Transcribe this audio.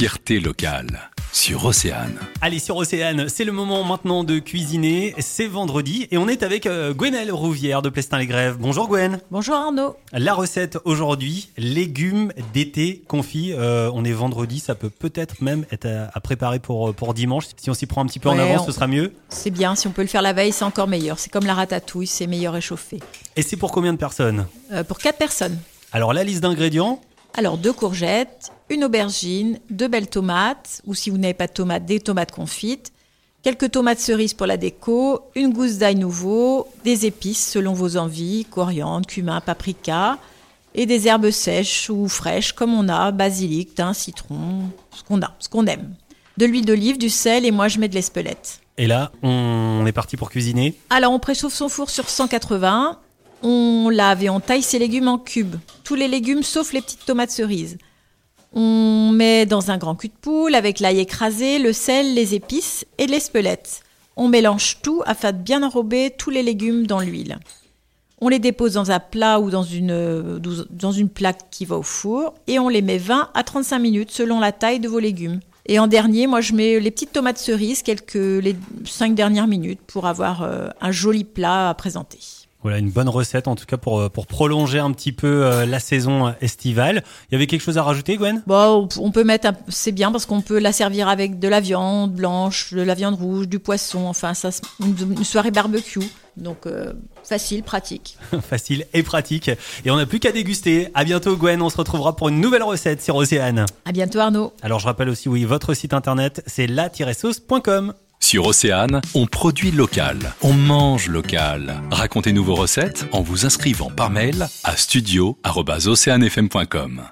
fierté locale sur Océane. Allez sur Océane, c'est le moment maintenant de cuisiner. C'est vendredi et on est avec euh, Gwenelle Rouvière de Plestin-les-Grèves. Bonjour Gwen. Bonjour Arnaud. La recette aujourd'hui, légumes d'été confits. Euh, on est vendredi, ça peut peut-être même être à, à préparer pour, pour dimanche. Si on s'y prend un petit peu en avance, on- ce sera mieux. C'est bien, si on peut le faire la veille, c'est encore meilleur. C'est comme la ratatouille, c'est meilleur échauffé. Et c'est pour combien de personnes? Euh, pour 4 personnes. Alors la liste d'ingrédients, Alors deux courgettes, une aubergine, deux belles tomates, ou si vous n'avez pas de tomates, des tomates confites, quelques tomates cerises pour la déco, une gousse d'ail nouveau, des épices selon vos envies, coriandre, cumin, paprika, et des herbes sèches ou fraîches comme on a, basilic, thym, citron, ce qu'on a, ce qu'on aime. De l'huile d'olive, du sel et moi je mets de l'espelette. et là, on est parti pour cuisiner? Alors, on préchauffe son four sur 180. On lave et on taille ses légumes en cubes. Tous les légumes sauf les petites tomates cerises. On met dans un grand cul de poule avec l'ail écrasé, le sel, les épices et l'espelette. On mélange tout afin de bien enrober tous les légumes dans l'huile. On les dépose dans un plat ou dans une, euh, dans une plaque qui va au four et on les met 20 à 35 minutes selon la taille de vos légumes. Et en dernier, moi je mets les petites tomates cerises quelques les 5 dernières minutes pour avoir euh, un joli plat à présenter. Voilà une bonne recette en tout cas pour, euh, pour prolonger un petit peu euh, la saison euh, estivale. Il y avait quelque chose à rajouter Gwen? Bon, on peut mettre, un- c'est bien parce qu'on peut la servir avec de la viande blanche, de la viande rouge, du poisson, enfin ça, une soirée barbecue. Donc euh, facile, pratique. Facile et pratique. Et on n'a plus qu'à déguster. À bientôt Gwen, on se retrouvera pour une nouvelle recette sur Océane. À bientôt Arnaud. Alors je rappelle aussi, oui, votre site internet, c'est la-sauce.com. Sur Océane, on produit local, on mange local. Racontez-nous vos recettes en vous inscrivant par mail à studio@oceanefm.com.